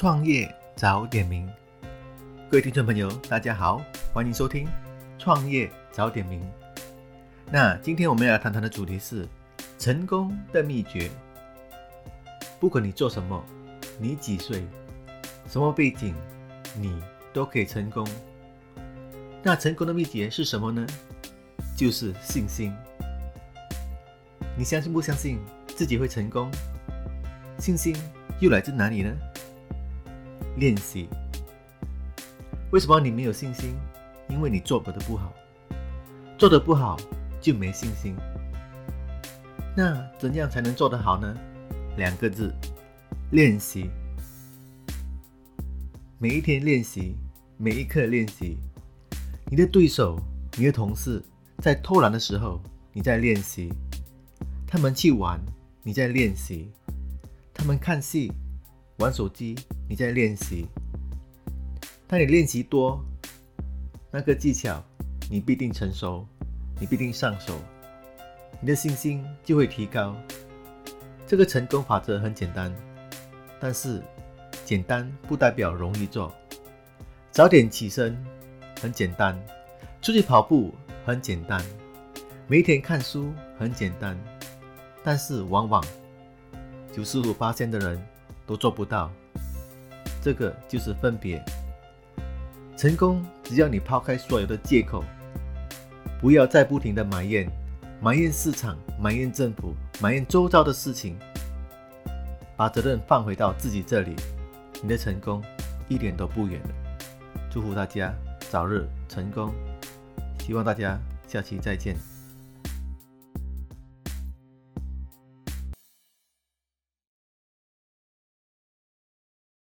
创业早点名，各位听众朋友，大家好，欢迎收听创业早点名。那今天我们要谈谈的主题是成功的秘诀。不管你做什么，你几岁，什么背景，你都可以成功。那成功的秘诀是什么呢？就是信心。你相信不相信自己会成功？信心又来自哪里呢？练习。为什么你没有信心？因为你做得不好，做得不好就没信心。那怎样才能做得好呢？两个字：练习。每一天练习，每一刻练习。你的对手、你的同事在偷懒的时候，你在练习；他们去玩，你在练习；他们看戏、玩手机。你在练习，当你练习多，那个技巧你必定成熟，你必定上手，你的信心就会提高。这个成功法则很简单，但是简单不代表容易做。早点起身很简单，出去跑步很简单，每天看书很简单，但是往往九十五八千的人都做不到。这个就是分别。成功，只要你抛开所有的借口，不要再不停的埋怨，埋怨市场，埋怨政府，埋怨周遭的事情，把责任放回到自己这里，你的成功一点都不远了。祝福大家早日成功，希望大家下期再见。